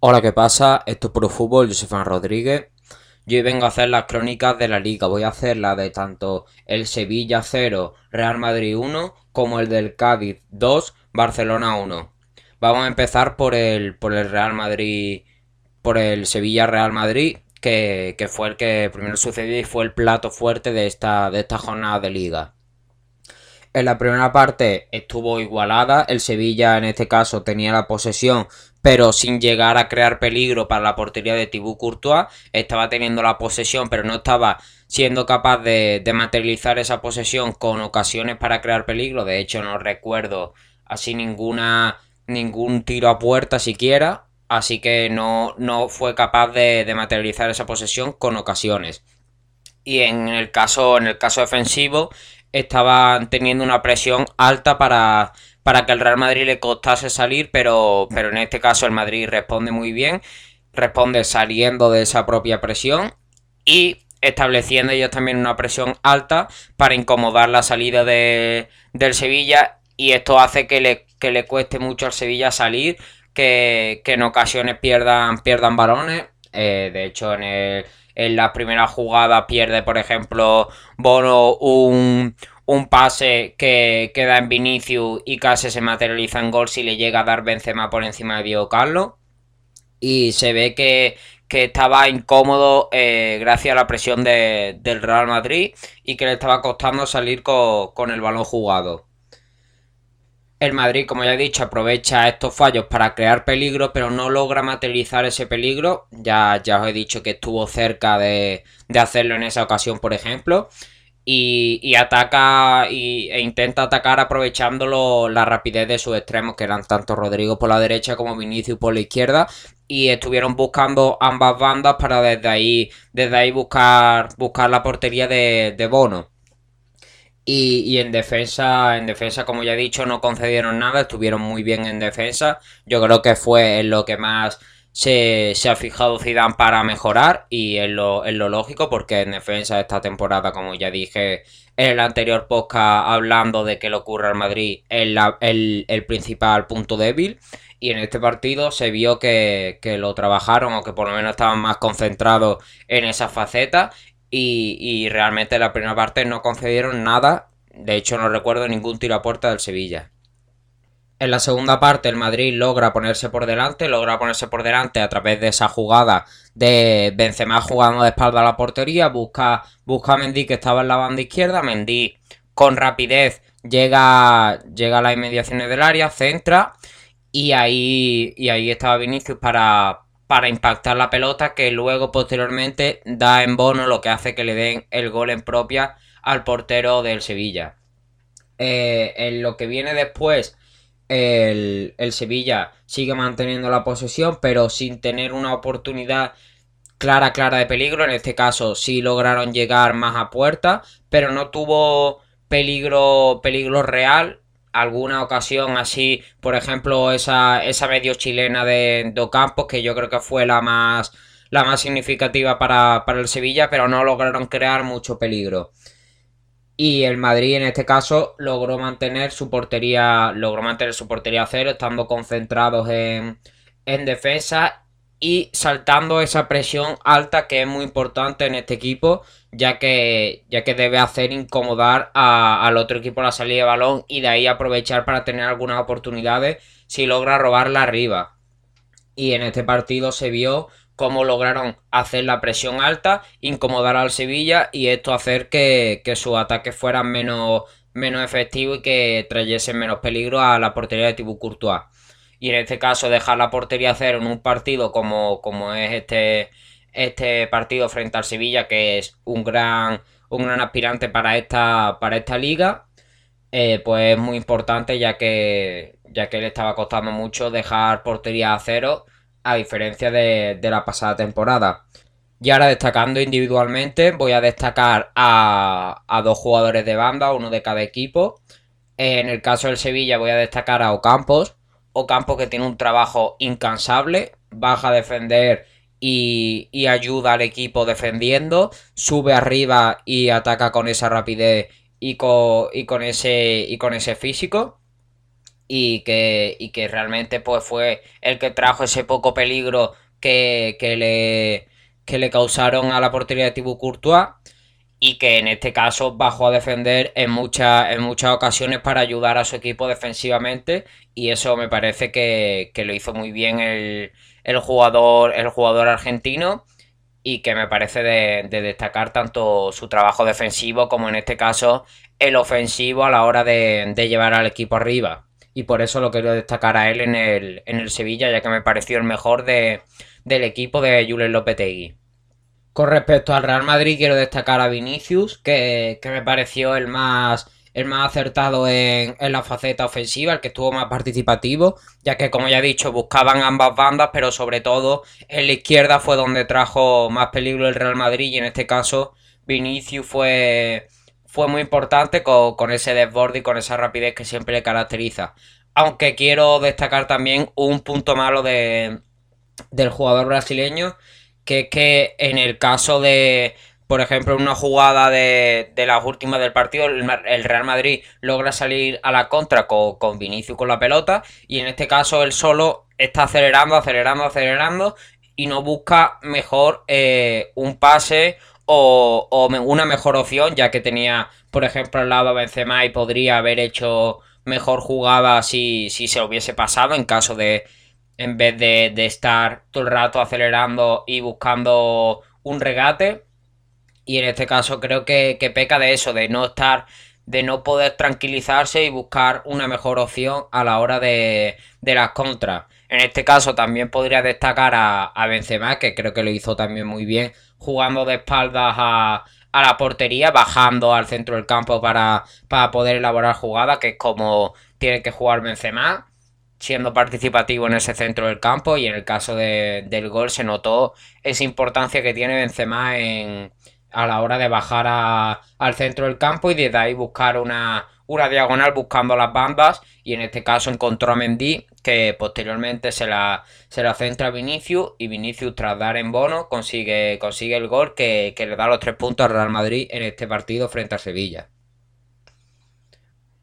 Hola, ¿qué pasa? Esto es Puro Fútbol, yo Rodríguez. Yo hoy vengo a hacer las crónicas de la liga. Voy a hacer la de tanto el Sevilla 0, Real Madrid 1, como el del Cádiz 2, Barcelona 1. Vamos a empezar por el, por el Real Madrid, por el Sevilla Real Madrid, que, que fue el que primero sucedió y fue el plato fuerte de esta, de esta jornada de liga. En la primera parte estuvo igualada, el Sevilla en este caso tenía la posesión, pero sin llegar a crear peligro para la portería de Thibaut Courtois, estaba teniendo la posesión, pero no estaba siendo capaz de, materializar esa posesión con ocasiones para crear peligro, de hecho no recuerdo así ninguna ningún tiro a puerta siquiera, así que no, no fue capaz de, de materializar esa posesión con ocasiones. Y en el caso, en el caso defensivo, estaban teniendo una presión alta para, para que el Real Madrid le costase salir, pero, pero en este caso el Madrid responde muy bien, responde saliendo de esa propia presión y estableciendo ellos también una presión alta para incomodar la salida de, del Sevilla y esto hace que le, que le cueste mucho al Sevilla salir, que, que en ocasiones pierdan, pierdan balones. Eh, de hecho, en el, en la primera jugada pierde, por ejemplo, Bono un, pase que queda en Vinicius y casi se materializa en gol si le llega a dar Benzema por encima de Diego Carlos. Y se ve que, estaba incómodo eh, gracias a la presión del Real Madrid y que le estaba costando salir con el balón jugado. El Madrid, como ya he dicho, aprovecha estos fallos para crear peligro, pero no logra materializar ese peligro. Ya, ya os he dicho que estuvo cerca de, hacerlo en esa ocasión, por ejemplo. Y, ataca y, e intenta atacar aprovechando la rapidez de sus extremos, que eran tanto Rodrigo por la derecha como Vinicius por la izquierda. Y estuvieron buscando ambas bandas para desde ahí, desde ahí buscar, buscar la portería de, de Bono. Y, en defensa, en defensa, como ya he dicho, no concedieron nada, estuvieron muy bien en defensa. Yo creo que fue lo que más se, ha fijado Zidane para mejorar y en lo, en lo lógico, porque en defensa esta temporada, como ya dije en el anterior podcast, hablando de que le ocurre al Madrid, es el, el, principal punto débil. Y en este partido se vio que, que, lo trabajaron o que por lo menos estaban más concentrados en esa faceta y, realmente la primera parte no concedieron nada. De hecho, no recuerdo ningún tiro a puerta del Sevilla. En la segunda parte el Madrid logra ponerse por delante, logra ponerse por delante a través de esa jugada de Benzema jugando de espalda a la portería, busca, busca a Mendy que estaba en la banda izquierda, Mendy con rapidez llega, llega a las inmediaciones del área, centra y ahí, y ahí estaba Vinicius para, para impactar la pelota que luego posteriormente da en bono lo que hace que le den el gol en propia al portero del Sevilla. Eh, en lo que viene después, el, Sevilla sigue manteniendo la posesión, pero sin tener una oportunidad clara, clara de peligro. En este caso sí lograron llegar más a puerta, pero no tuvo peligro, peligro real alguna ocasión así, por ejemplo, esa, esa medio chilena de Campos que yo creo que fue la más, la más significativa para, el Sevilla, pero no lograron crear mucho peligro. Y el Madrid en este caso logró mantener su portería, logró mantener su portería cero, estando concentrados en, en defensa y saltando esa presión alta que es muy importante en este equipo ya que, ya que debe hacer incomodar al otro equipo la salida de balón y de ahí aprovechar para tener algunas oportunidades si logra robarla arriba. Y en este partido se vio cómo lograron hacer la presión alta, incomodar al Sevilla y esto hacer que, que sus ataques fueran menos, menos efectivos y que trayesen menos peligro a la portería de Thibaut Courtois. Y en este caso dejar la portería cero en un partido como, como es este este partido frente al Sevilla, que es un gran, un gran aspirante para esta, para esta liga, eh, pues es muy importante ya que, ya que le estaba costando mucho dejar portería a cero, a diferencia de, la pasada temporada. Y ahora destacando individualmente, voy a destacar a, a dos jugadores de banda, uno de cada equipo. En el caso del Sevilla voy a destacar a Ocampos. Ocampos que tiene un trabajo incansable, baja a defender y, ayuda al equipo defendiendo, sube arriba y ataca con esa rapidez y con, y con, ese, y con ese físico. Y que, y que realmente pues fue el que trajo ese poco peligro que, que le, que le causaron a la portería de Thibaut Courtois y que en este caso bajó a defender en, muchas en muchas ocasiones para ayudar a su equipo defensivamente y eso me parece que, lo hizo muy bien el, jugador, el jugador argentino y que me parece de, destacar tanto su trabajo defensivo como en este caso el ofensivo a la hora de, llevar al equipo arriba. Y por eso lo quiero destacar a él en el, en el Sevilla, ya que me pareció el mejor de, del equipo de Julen Lopetegui. Con respecto al Real Madrid, quiero destacar a Vinicius, que, me pareció el más, el más acertado en, la faceta ofensiva, el que estuvo más participativo, ya que, como ya he dicho, buscaban ambas bandas, pero sobre todo en la izquierda fue donde trajo más peligro el Real Madrid, y en este caso, Vinicius fue, fue muy importante con, ese desborde y con esa rapidez que siempre le caracteriza. Aunque quiero destacar también un punto malo de, del jugador brasileño, que es que en el caso de, por ejemplo, una jugada de, de las últimas del partido, el, Real Madrid logra salir a la contra con, con Vinicius con la pelota y en este caso él solo está acelerando, acelerando, acelerando y no busca mejor eh, un pase o, una mejor opción, ya que tenía, por ejemplo, al lado a Benzema y podría haber hecho mejor jugada si, si se hubiese pasado en caso de, en vez de, estar todo el rato acelerando y buscando un regate. Y en este caso creo que, peca de eso, de no estar, de no poder tranquilizarse y buscar una mejor opción a la hora de, de las contras. En este caso también podría destacar a, a Benzema, que creo que lo hizo también muy bien, jugando de espaldas a, a la portería, bajando al centro del campo para, para poder elaborar jugada, que es como tiene que jugar Benzema siendo participativo en ese centro del campo y en el caso del gol se notó esa importancia que tiene Benzema en, a la hora de bajar al centro del campo y desde ahí buscar una, una diagonal buscando las bandas y en este caso encontró a Mendy que posteriormente se la, se la centra a Vinicius y Vinicius tras dar en bono consigue, consigue el gol que, que le da los tres puntos al Real Madrid en este partido frente a Sevilla.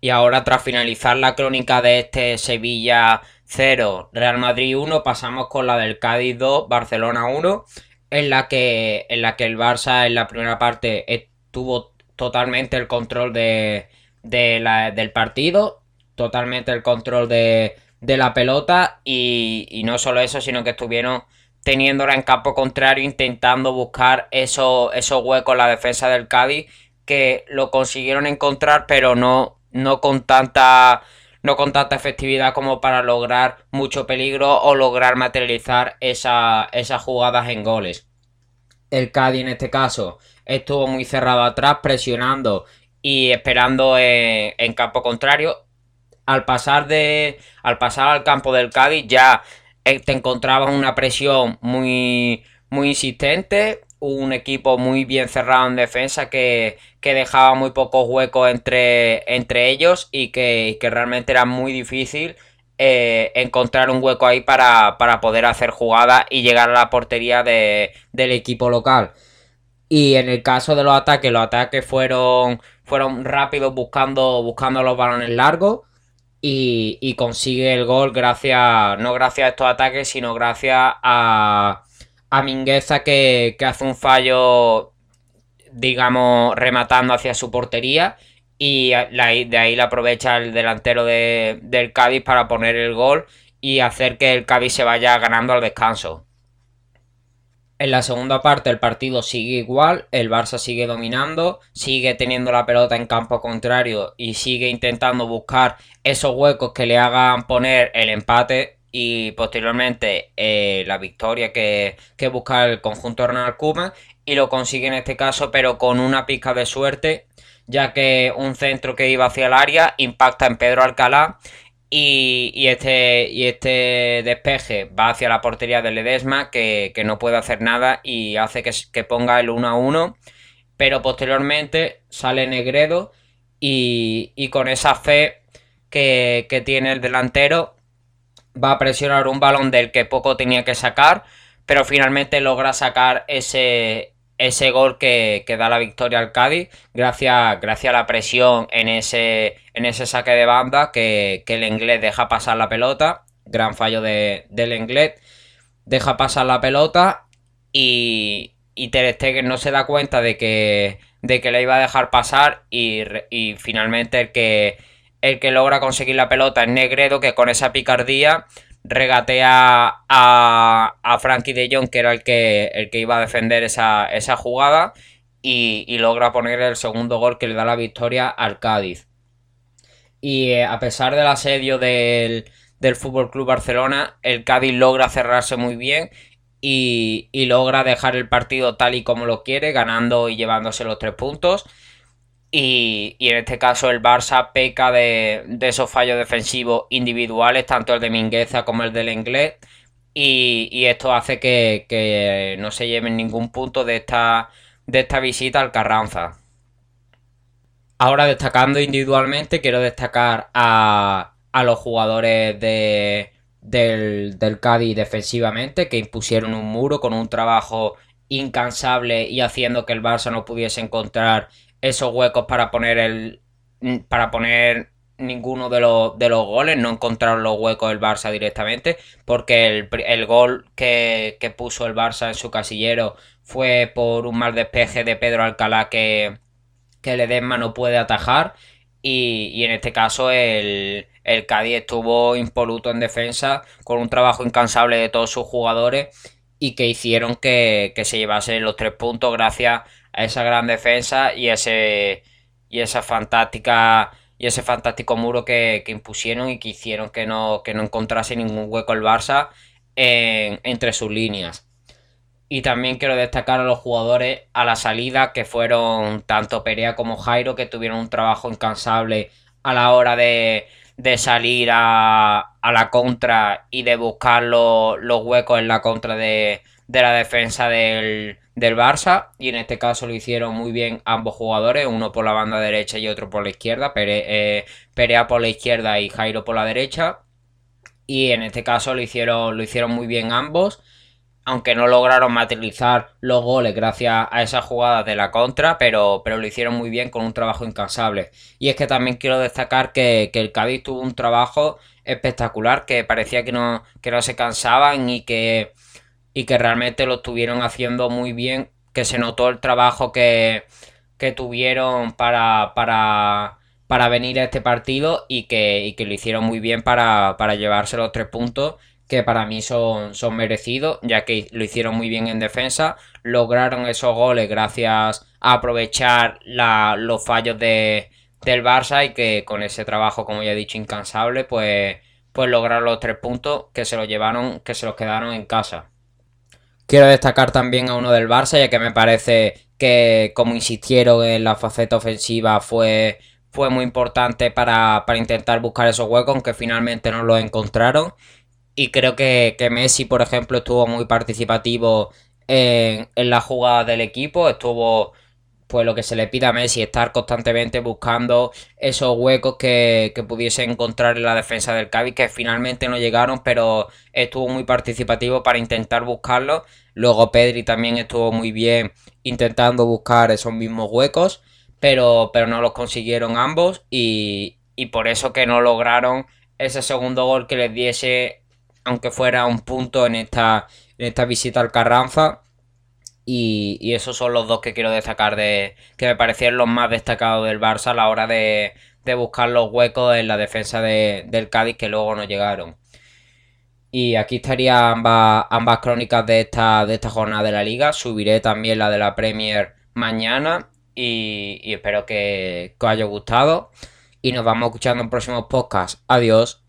Y ahora tras finalizar la crónica de este Sevilla 0, Real Madrid 1, pasamos con la del Cádiz 2, Barcelona 1, en la que, en la que el Barça en la primera parte tuvo totalmente el control de, del partido, totalmente el control de, la pelota y, no solo eso, sino que estuvieron teniéndola en campo contrario, intentando buscar esos huecos en la defensa del Cádiz, que lo consiguieron encontrar, pero no, no con tanta no con tanta efectividad como para lograr mucho peligro o lograr materializar esas jugadas en goles. El Cádiz en este caso estuvo muy cerrado atrás, presionando y esperando en, campo contrario. Al pasar, de, al pasar al campo del Cádiz ya eh, te encontrabas una presión muy, muy insistente, un equipo muy bien cerrado en defensa que, dejaba muy pocos huecos entre, entre ellos y que, realmente era muy difícil eh, encontrar un hueco ahí para, poder hacer jugada y llegar a la portería del equipo local. Y en el caso de los ataques, los ataques fueron, fueron rápidos buscando, buscando los balones largos. Y, y consigue el gol gracias, no gracias a estos ataques, sino gracias a, a Mingueza que, hace un fallo, digamos, rematando hacia su portería y de ahí la aprovecha el delantero del Cádiz para poner el gol y hacer que el Cádiz se vaya ganando al descanso. En la segunda parte el partido sigue igual, el Barça sigue dominando, sigue teniendo la pelota en campo contrario y sigue intentando buscar esos huecos que le hagan poner el empate y posteriormente eh, la victoria que, busca el conjunto Ronald Koeman y lo consigue en este caso pero con una pizca de suerte ya que un centro que iba hacia el área impacta en Pedro Alcalá y, este, y este despeje va hacia la portería de Ledesma que, no puede hacer nada y hace que, ponga el 1 a 1 pero posteriormente sale Negredo y, y con esa fe que, que tiene el delantero va a presionar un balón del que poco tenía que sacar, pero finalmente logra sacar ese, ese gol que, da la victoria al Cádiz gracias, gracias a la presión en ese, en ese saque de banda que, el inglés deja pasar la pelota. Gran fallo de, del inglés. Deja pasar la pelota y, y Ter Stegen no se da cuenta de que, de que le iba a dejar pasar y, y finalmente el que, el que logra conseguir la pelota es Negredo que con esa picardía regatea a, a Frankie de Jong, que era el que, el que iba a defender esa, jugada, y, logra poner el segundo gol que le da la victoria al Cádiz. Y eh, a pesar del asedio del, del Fútbol Club Barcelona, el Cádiz logra cerrarse muy bien y, logra dejar el partido tal y como lo quiere, ganando y llevándose los tres puntos. Y, en este caso el Barça peca de, esos fallos defensivos individuales, tanto el de Mingueza como el del Inglés. Y, esto hace que, no se lleven ningún punto de esta, de esta visita al Carranza. Ahora destacando individualmente, quiero destacar a, los jugadores de, del, del Cádiz defensivamente, que impusieron un muro con un trabajo incansable y haciendo que el Barça no pudiese encontrar esos huecos para poner el para poner ninguno de los, de los goles, no encontraron los huecos del Barça directamente, porque el, gol que, puso el Barça en su casillero fue por un mal despeje de Pedro Alcalá que, que Ledesma no puede atajar. Y, en este caso el, el Cádiz estuvo impoluto en defensa con un trabajo incansable de todos sus jugadores y que hicieron que, que se llevase los tres puntos gracias a esa gran defensa y ese y esa fantástica y ese fantástico muro que, impusieron y que hicieron que no, que no encontrase ningún hueco el Barça entre sus líneas. Y también quiero destacar a los jugadores a la salida que fueron tanto Perea como Jairo que tuvieron un trabajo incansable a la hora de, de salir a, a, la contra y de buscar los huecos en la contra de, de la defensa del, del Barça. Y en este caso lo hicieron muy bien ambos jugadores, uno por la banda derecha y otro por la izquierda, eh, Perea por la izquierda y Jairo por la derecha. Y en este caso lo hicieron, lo hicieron muy bien ambos, aunque no lograron materializar los goles gracias a esas jugadas de la contra, pero, pero lo hicieron muy bien con un trabajo incansable. Y es que también quiero destacar que, que el Cádiz tuvo un trabajo espectacular, que parecía que no, que no se cansaban y que y que realmente lo estuvieron haciendo muy bien, que se notó el trabajo que, que tuvieron para, para, para, venir a este partido y que, y que lo hicieron muy bien para, para llevarse los tres puntos que para mí son, son merecidos, ya que lo hicieron muy bien en defensa, lograron esos goles gracias a aprovechar la, los fallos de, del Barça y que con ese trabajo, como ya he dicho, incansable, pues, pues lograron los tres puntos que se los llevaron, que se los quedaron en casa. Quiero destacar también a uno del Barça, ya que me parece que, como insistieron en la faceta ofensiva, fue, fue muy importante para, intentar buscar esos huecos, aunque finalmente no los encontraron. Y creo que, Messi, por ejemplo, estuvo muy participativo en, en la jugada del equipo, estuvo pues lo que se le pide a Messi, estar constantemente buscando esos huecos que, pudiese encontrar en la defensa del Cádiz, que finalmente no llegaron, pero estuvo muy participativo para intentar buscarlo. Luego Pedri también estuvo muy bien intentando buscar esos mismos huecos, pero, pero no los consiguieron ambos y, y por eso que no lograron ese segundo gol que les diese, aunque fuera un punto en esta, en esta visita al Carranza y, esos son los dos que quiero destacar de que me parecieron los más destacados del Barça a la hora de, buscar los huecos en la defensa del Cádiz que luego no llegaron. Y aquí estarían ambas, ambas crónicas de esta, de esta jornada de la liga. Subiré también la de la Premier mañana y, espero que, que os haya gustado. Y nos vamos escuchando en próximos podcasts. Adiós.